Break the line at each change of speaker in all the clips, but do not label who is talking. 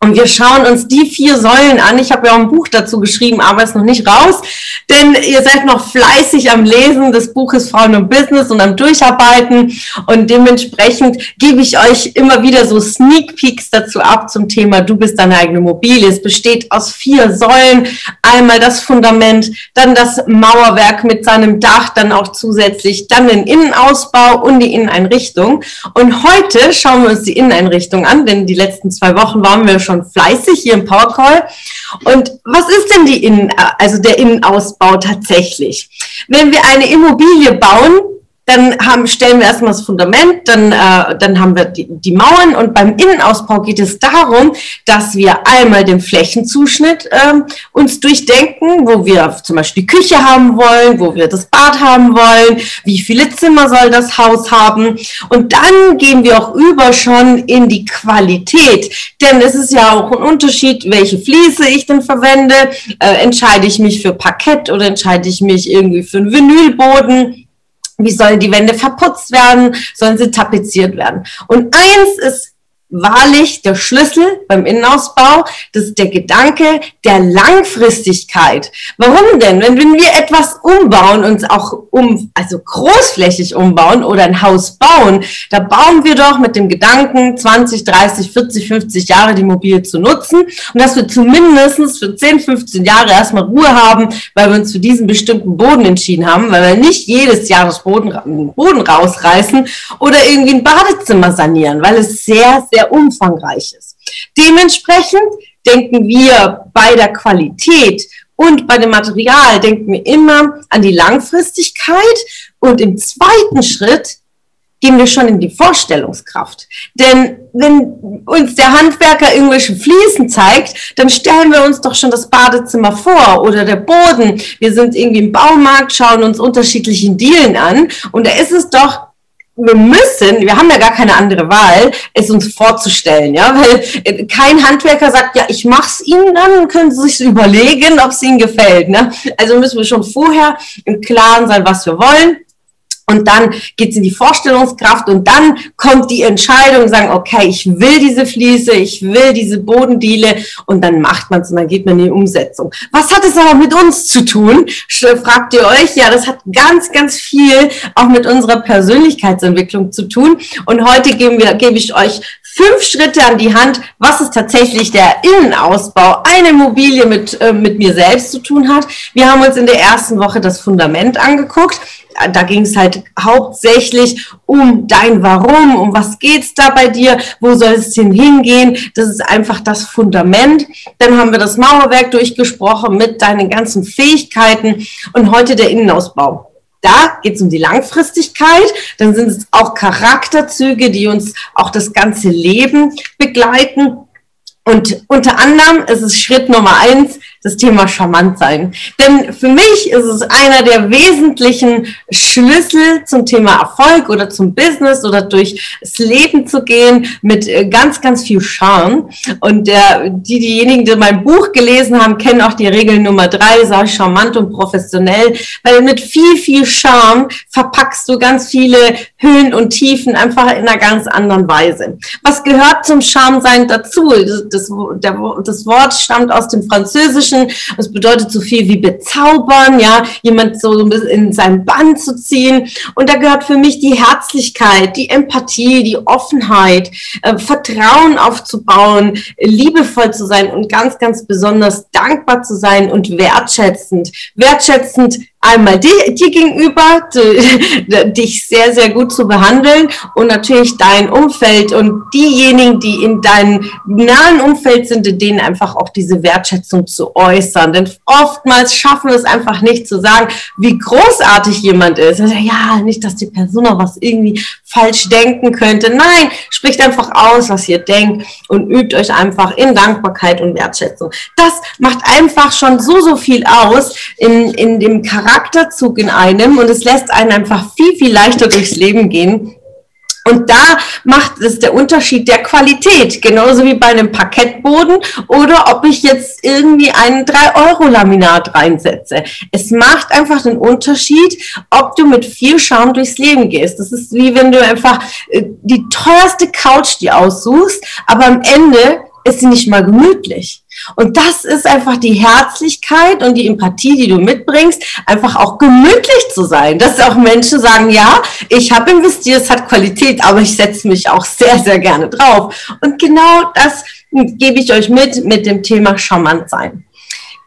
und wir schauen uns die vier Säulen an. Ich habe ja auch ein Buch dazu geschrieben, aber es ist noch nicht raus, denn ihr seid noch fleißig am Lesen des Buches Frauen und Business und am Durcharbeiten. Und dementsprechend gebe ich euch immer wieder so Sneak Peeks dazu ab zum Thema Du bist deine eigene Immobilie. Es besteht aus vier Säulen. Einmal das Fundament, dann das Mauerwerk mit seinem Dach, dann auch zusätzlich dann den Innenausbau und die Inneneinrichtung. Und heute schauen wir uns die Inneneinrichtung an, denn die letzten zwei Wochen waren wir fleißig hier im Powercall. Und was ist denn die Innen, also der Innenausbau tatsächlich? Wenn wir eine Immobilie bauen, dann haben, stellen wir erstmal das Fundament, dann, äh, dann haben wir die, die Mauern und beim Innenausbau geht es darum, dass wir einmal den Flächenzuschnitt ähm, uns durchdenken, wo wir zum Beispiel die Küche haben wollen, wo wir das Bad haben wollen, wie viele Zimmer soll das Haus haben. Und dann gehen wir auch über schon in die Qualität, denn es ist ja auch ein Unterschied, welche Fliese ich denn verwende, äh, entscheide ich mich für Parkett oder entscheide ich mich irgendwie für einen Vinylboden wie sollen die Wände verputzt werden? Sollen sie tapeziert werden? Und eins ist wahrlich der Schlüssel beim Innenausbau. Das ist der Gedanke der Langfristigkeit. Warum denn? Wenn, wenn wir etwas umbauen, uns auch um, also großflächig umbauen oder ein Haus bauen, da bauen wir doch mit dem Gedanken, 20, 30, 40, 50 Jahre die Immobilie zu nutzen und dass wir zumindest für 10, 15 Jahre erstmal Ruhe haben, weil wir uns für diesen bestimmten Boden entschieden haben, weil wir nicht jedes Jahr das Boden, Boden rausreißen oder irgendwie ein Badezimmer sanieren, weil es sehr, sehr sehr umfangreich ist. Dementsprechend denken wir bei der Qualität und bei dem Material denken wir immer an die Langfristigkeit und im zweiten Schritt gehen wir schon in die Vorstellungskraft. Denn wenn uns der Handwerker irgendwelche Fliesen zeigt, dann stellen wir uns doch schon das Badezimmer vor oder der Boden. Wir sind irgendwie im Baumarkt, schauen uns unterschiedlichen Dielen an und da ist es doch wir müssen, wir haben ja gar keine andere Wahl, es uns vorzustellen, ja, weil äh, kein Handwerker sagt, ja, ich mach's Ihnen dann, können Sie sich überlegen, ob es Ihnen gefällt, ne? Also müssen wir schon vorher im Klaren sein, was wir wollen und dann geht's in die Vorstellungskraft und dann kommt die Entscheidung, sagen, okay, ich will diese Fliese, ich will diese Bodendiele und dann macht man es und dann geht man in die Umsetzung. Was hat es aber mit uns zu tun? Fragt ihr euch? Ja, das hat ganz, ganz viel auch mit unserer Persönlichkeitsentwicklung zu tun. Und heute geben wir, gebe ich euch fünf Schritte an die Hand, was ist tatsächlich der Innenausbau einer Immobilie mit, äh, mit mir selbst zu tun hat. Wir haben uns in der ersten Woche das Fundament angeguckt da ging es halt hauptsächlich um dein Warum, um was geht's da bei dir, wo soll es hin hingehen. Das ist einfach das Fundament. Dann haben wir das Mauerwerk durchgesprochen mit deinen ganzen Fähigkeiten und heute der Innenausbau. Da geht es um die Langfristigkeit, dann sind es auch Charakterzüge, die uns auch das ganze Leben begleiten. Und unter anderem ist es Schritt Nummer eins, das Thema charmant sein. Denn für mich ist es einer der wesentlichen Schlüssel zum Thema Erfolg oder zum Business oder durchs Leben zu gehen mit äh, ganz, ganz viel Charme. Und der, die, diejenigen, die mein Buch gelesen haben, kennen auch die Regel Nummer drei, sei charmant und professionell, weil mit viel, viel Charme verpackst du ganz viele Höhen und Tiefen einfach in einer ganz anderen Weise. Was gehört zum Charme-Sein dazu? Das, das, das Wort stammt aus dem Französischen Französischen. Das bedeutet so viel wie bezaubern, ja, jemand so ein bisschen in sein Band zu ziehen. Und da gehört für mich die Herzlichkeit, die Empathie, die Offenheit, äh, Vertrauen aufzubauen, liebevoll zu sein und ganz, ganz besonders dankbar zu sein und wertschätzend. Wertschätzend einmal dir, dir gegenüber, dich sehr, sehr gut zu behandeln und natürlich dein Umfeld und diejenigen, die in deinem nahen Umfeld sind, denen einfach auch diese Wertschätzung zu äußern. Denn oftmals schaffen wir es einfach nicht zu sagen, wie großartig jemand ist. Also, ja, nicht, dass die Person auch was irgendwie falsch denken könnte. Nein, spricht einfach aus, was ihr denkt und übt euch einfach in Dankbarkeit und Wertschätzung. Das macht einfach schon so, so viel aus in, in dem Charakter Charakterzug in einem und es lässt einen einfach viel, viel leichter durchs Leben gehen. Und da macht es der Unterschied der Qualität, genauso wie bei einem Parkettboden oder ob ich jetzt irgendwie einen 3-Euro-Laminat reinsetze. Es macht einfach den Unterschied, ob du mit viel Charme durchs Leben gehst. Das ist wie wenn du einfach äh, die teuerste Couch dir aussuchst, aber am Ende ist sie nicht mal gemütlich. Und das ist einfach die Herzlichkeit und die Empathie, die du mitbringst, einfach auch gemütlich zu sein. Dass auch Menschen sagen, ja, ich habe investiert, es hat Qualität, aber ich setze mich auch sehr, sehr gerne drauf. Und genau das gebe ich euch mit, mit dem Thema charmant sein.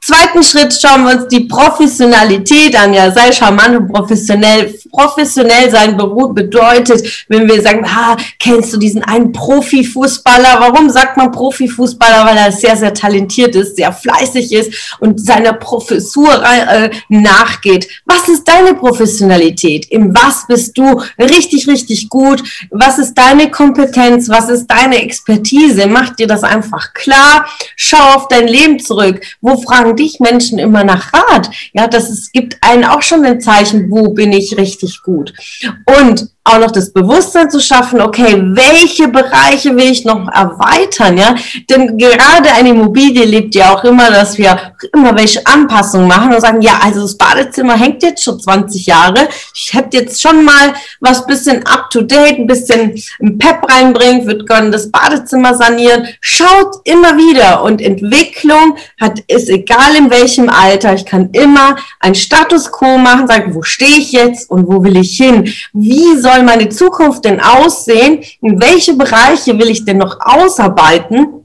Zweiten Schritt schauen wir uns die Professionalität an. Ja, sei charmant und professionell. Professionell sein bedeutet, wenn wir sagen, ah, kennst du diesen einen Profifußballer? Warum sagt man Profifußballer? Weil er sehr, sehr talentiert ist, sehr fleißig ist und seiner Professur äh, nachgeht. Was ist deine Professionalität? In was bist du richtig, richtig gut? Was ist deine Kompetenz? Was ist deine Expertise? Mach dir das einfach klar. Schau auf dein Leben zurück. Wo fragen fragen dich Menschen immer nach Rat. Ja, das es gibt einen auch schon ein Zeichen, wo bin ich richtig gut. Und auch noch das Bewusstsein zu schaffen, okay, welche Bereiche will ich noch erweitern, ja? Denn gerade eine Immobilie lebt ja auch immer, dass wir immer welche Anpassungen machen und sagen, ja, also das Badezimmer hängt jetzt schon 20 Jahre. Ich hätte jetzt schon mal was bisschen up to date, ein bisschen ein Pep reinbringt, wird gerne das Badezimmer sanieren. Schaut immer wieder und Entwicklung hat, ist egal in welchem Alter. Ich kann immer ein Status quo machen, sagen, wo stehe ich jetzt und wo will ich hin? Wie soll soll meine Zukunft denn aussehen? In welche Bereiche will ich denn noch ausarbeiten?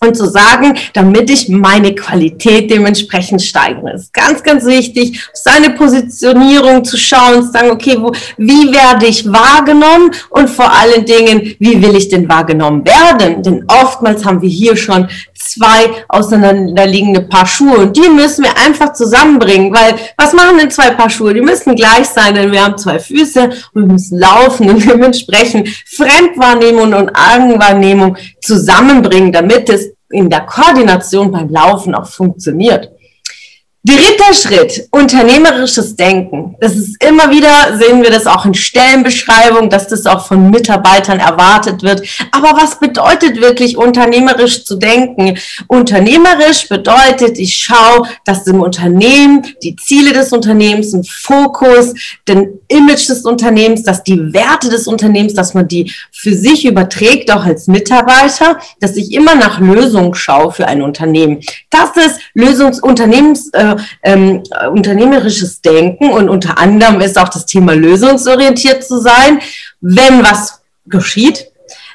und zu sagen, damit ich meine Qualität dementsprechend steigere. Das ist ganz, ganz wichtig, seine Positionierung zu schauen, zu sagen, okay, wo, wie werde ich wahrgenommen und vor allen Dingen, wie will ich denn wahrgenommen werden? Denn oftmals haben wir hier schon zwei auseinanderliegende Paar Schuhe und die müssen wir einfach zusammenbringen, weil was machen denn zwei Paar Schuhe? Die müssen gleich sein, denn wir haben zwei Füße und wir müssen laufen und dementsprechend Fremdwahrnehmung und Augenwahrnehmung zusammenbringen, damit es in der Koordination beim Laufen auch funktioniert. Dritter Schritt, unternehmerisches Denken. Das ist immer wieder, sehen wir das auch in Stellenbeschreibungen, dass das auch von Mitarbeitern erwartet wird. Aber was bedeutet wirklich unternehmerisch zu denken? Unternehmerisch bedeutet, ich schaue, dass im Unternehmen die Ziele des Unternehmens, ein Fokus, den Image des Unternehmens, dass die Werte des Unternehmens, dass man die für sich überträgt, auch als Mitarbeiter, dass ich immer nach Lösungen schaue für ein Unternehmen. Das ist Lösungsunternehmens, äh, ähm, unternehmerisches Denken und unter anderem ist auch das Thema lösungsorientiert zu sein, wenn was geschieht,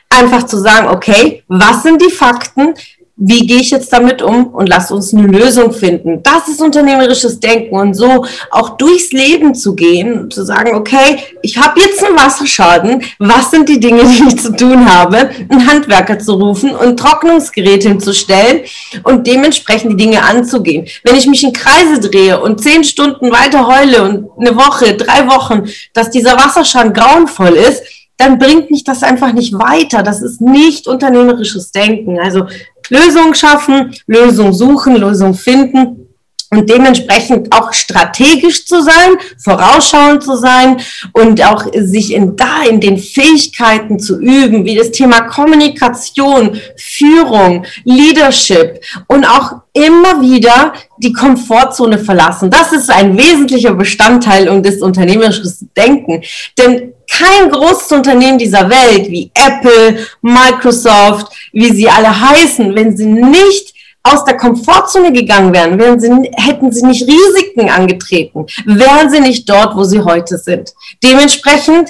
einfach zu sagen, okay, was sind die Fakten, wie gehe ich jetzt damit um und lass uns eine Lösung finden. Das ist unternehmerisches Denken und so auch durchs Leben zu gehen, zu sagen, okay, ich habe jetzt einen Wasserschaden, was sind die Dinge, die ich zu tun habe, einen Handwerker zu rufen und Trocknungsgerät hinzustellen und dementsprechend die Dinge anzugehen. Wenn ich mich in Kreise drehe und zehn Stunden weiter heule und eine Woche, drei Wochen, dass dieser Wasserschaden grauenvoll ist, dann bringt mich das einfach nicht weiter. Das ist nicht unternehmerisches Denken. Also Lösung schaffen, Lösung suchen, Lösung finden und dementsprechend auch strategisch zu sein, vorausschauend zu sein und auch sich in da in den Fähigkeiten zu üben, wie das Thema Kommunikation, Führung, Leadership und auch immer wieder die Komfortzone verlassen. Das ist ein wesentlicher Bestandteil und des unternehmerischen Denken. Denn kein großes Unternehmen dieser Welt wie Apple, Microsoft, wie sie alle heißen, wenn sie nicht aus der Komfortzone gegangen wären, wären sie, hätten sie nicht Risiken angetreten, wären sie nicht dort, wo sie heute sind. Dementsprechend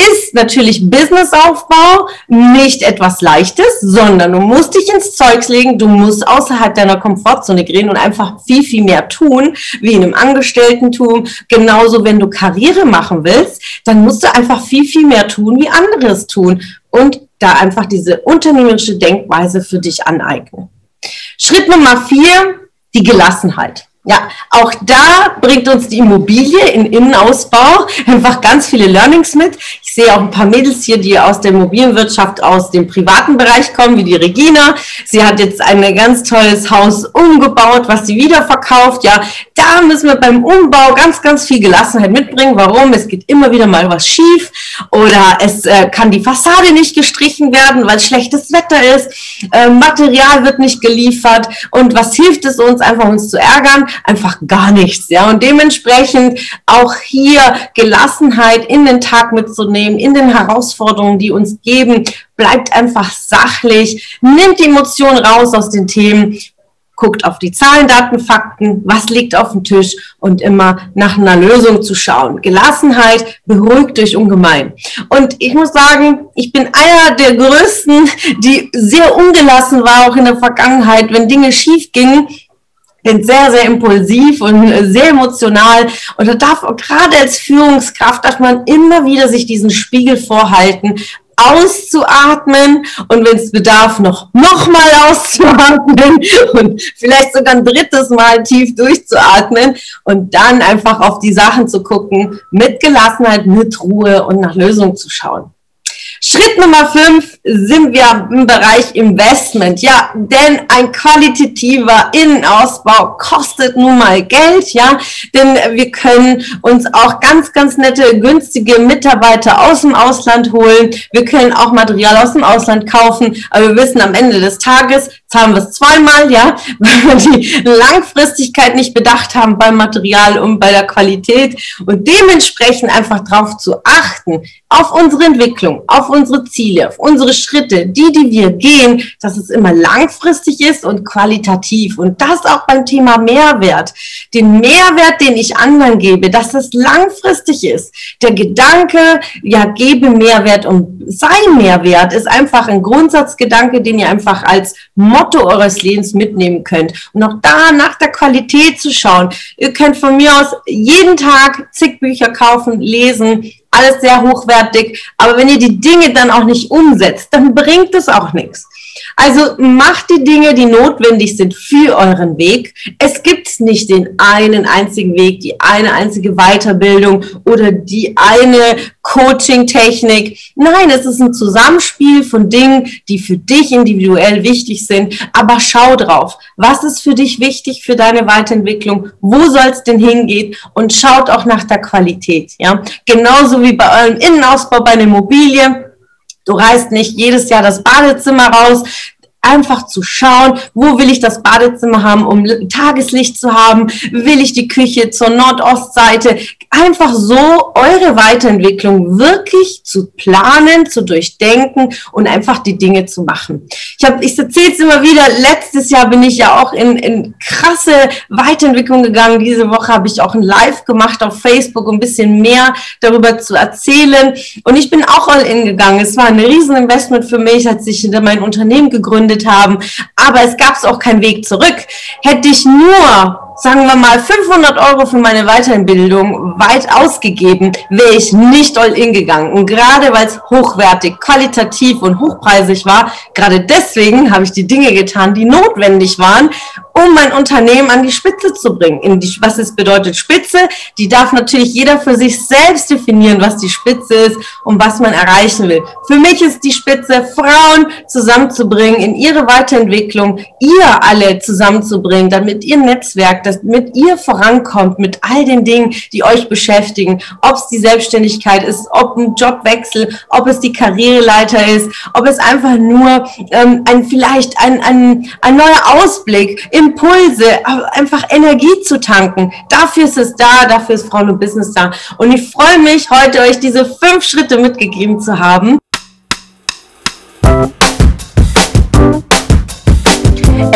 ist natürlich Businessaufbau nicht etwas Leichtes, sondern du musst dich ins Zeugs legen, du musst außerhalb deiner Komfortzone gehen und einfach viel, viel mehr tun, wie in einem Angestelltentum. Genauso, wenn du Karriere machen willst, dann musst du einfach viel, viel mehr tun, wie anderes tun und da einfach diese unternehmerische Denkweise für dich aneignen. Schritt Nummer vier, die Gelassenheit. Ja, auch da bringt uns die Immobilie in Innenausbau einfach ganz viele Learnings mit. Ich sehe auch ein paar Mädels hier, die aus der Immobilienwirtschaft aus dem privaten Bereich kommen, wie die Regina. Sie hat jetzt ein ganz tolles Haus umgebaut, was sie wieder verkauft. Ja, da müssen wir beim Umbau ganz, ganz viel Gelassenheit mitbringen. Warum? Es geht immer wieder mal was schief oder es äh, kann die Fassade nicht gestrichen werden, weil schlechtes Wetter ist. Äh, Material wird nicht geliefert. Und was hilft es uns, einfach uns zu ärgern? Einfach gar nichts. Ja, und dementsprechend auch hier Gelassenheit in den Tag mitzunehmen, in den Herausforderungen, die uns geben, bleibt einfach sachlich, nimmt die Emotion raus aus den Themen, guckt auf die Zahlen, Daten, Fakten, was liegt auf dem Tisch und immer nach einer Lösung zu schauen. Gelassenheit beruhigt euch ungemein. Und ich muss sagen, ich bin einer der größten, die sehr ungelassen war, auch in der Vergangenheit, wenn Dinge schief gingen bin sehr, sehr impulsiv und sehr emotional. Und da darf gerade als Führungskraft, darf man immer wieder sich diesen Spiegel vorhalten, auszuatmen und wenn es bedarf, noch, noch mal auszuatmen und vielleicht sogar ein drittes Mal tief durchzuatmen und dann einfach auf die Sachen zu gucken, mit Gelassenheit, mit Ruhe und nach Lösungen zu schauen. Schritt Nummer fünf sind wir im Bereich Investment. Ja, denn ein qualitativer Innenausbau kostet nun mal Geld. Ja, denn wir können uns auch ganz, ganz nette, günstige Mitarbeiter aus dem Ausland holen. Wir können auch Material aus dem Ausland kaufen. Aber wir wissen am Ende des Tages, zahlen wir es zweimal, ja, weil wir die Langfristigkeit nicht bedacht haben beim Material und bei der Qualität und dementsprechend einfach darauf zu achten, auf unsere Entwicklung, auf unsere Ziele, auf unsere Schritte, die, die wir gehen, dass es immer langfristig ist und qualitativ. Und das auch beim Thema Mehrwert. Den Mehrwert, den ich anderen gebe, dass es langfristig ist. Der Gedanke, ja, gebe Mehrwert und sei Mehrwert, ist einfach ein Grundsatzgedanke, den ihr einfach als Motto eures Lebens mitnehmen könnt. Und auch da nach der Qualität zu schauen. Ihr könnt von mir aus jeden Tag zig Bücher kaufen, lesen, alles sehr hochwertig. Aber wenn ihr die Dinge dann auch nicht umsetzt, dann bringt es auch nichts. Also macht die Dinge, die notwendig sind für euren Weg. Es gibt nicht den einen einzigen Weg, die eine einzige Weiterbildung oder die eine Coaching-Technik. Nein, es ist ein Zusammenspiel von Dingen, die für dich individuell wichtig sind. Aber schau drauf, was ist für dich wichtig für deine Weiterentwicklung? Wo soll es denn hingehen? Und schaut auch nach der Qualität. Ja, genauso wie bei eurem Innenausbau bei einer Immobilie Du reißt nicht jedes Jahr das Badezimmer raus, einfach zu schauen, wo will ich das Badezimmer haben, um Tageslicht zu haben, will ich die Küche zur Nordostseite, einfach so eure Weiterentwicklung wirklich zu planen, zu durchdenken und einfach die Dinge zu machen. Ich habe, ich erzähle es immer wieder, letztes Jahr bin ich ja auch in, in krasse Weiterentwicklung gegangen. Diese Woche habe ich auch ein Live gemacht auf Facebook, um ein bisschen mehr darüber zu erzählen. Und ich bin auch all in gegangen. Es war ein Rieseninvestment für mich, als ich mein Unternehmen gegründet haben. Aber es gab auch keinen Weg zurück. Hätte ich nur sagen wir mal, 500 Euro für meine Weiterbildung weit ausgegeben, wäre ich nicht all in gegangen. Und gerade weil es hochwertig, qualitativ und hochpreisig war, gerade deswegen habe ich die Dinge getan, die notwendig waren, um mein Unternehmen an die Spitze zu bringen. In die, was es bedeutet Spitze, die darf natürlich jeder für sich selbst definieren, was die Spitze ist und was man erreichen will. Für mich ist die Spitze, Frauen zusammenzubringen in ihre Weiterentwicklung, ihr alle zusammenzubringen, damit ihr Netzwerk, damit ihr vorankommt mit all den Dingen, die euch beschäftigen. Ob es die Selbstständigkeit ist, ob ein Jobwechsel, ob es die Karriereleiter ist, ob es einfach nur ähm, ein vielleicht ein, ein, ein neuer Ausblick Impulse, einfach Energie zu tanken. Dafür ist es da, dafür ist Frauen und Business da. Und ich freue mich, heute euch diese fünf Schritte mitgegeben zu haben.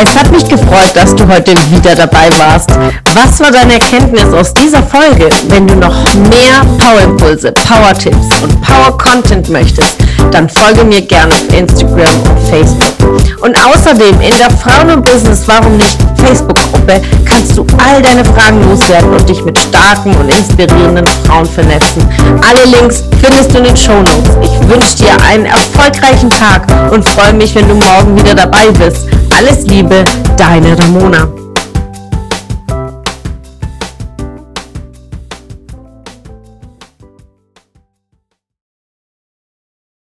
Es hat mich gefreut, dass du heute wieder dabei warst. Was war deine Erkenntnis aus dieser Folge? Wenn du noch mehr Power-Impulse, Power-Tipps und Power-Content möchtest, dann folge mir gerne auf Instagram und Facebook. Und außerdem in der Frauen- und Business Warum nicht Facebook-Gruppe kannst du all deine Fragen loswerden und dich mit starken und inspirierenden Frauen vernetzen. Alle Links findest du in den Show Notes. Ich wünsche dir einen erfolgreichen Tag und freue mich, wenn du morgen wieder dabei bist. Alles Liebe, deine Ramona.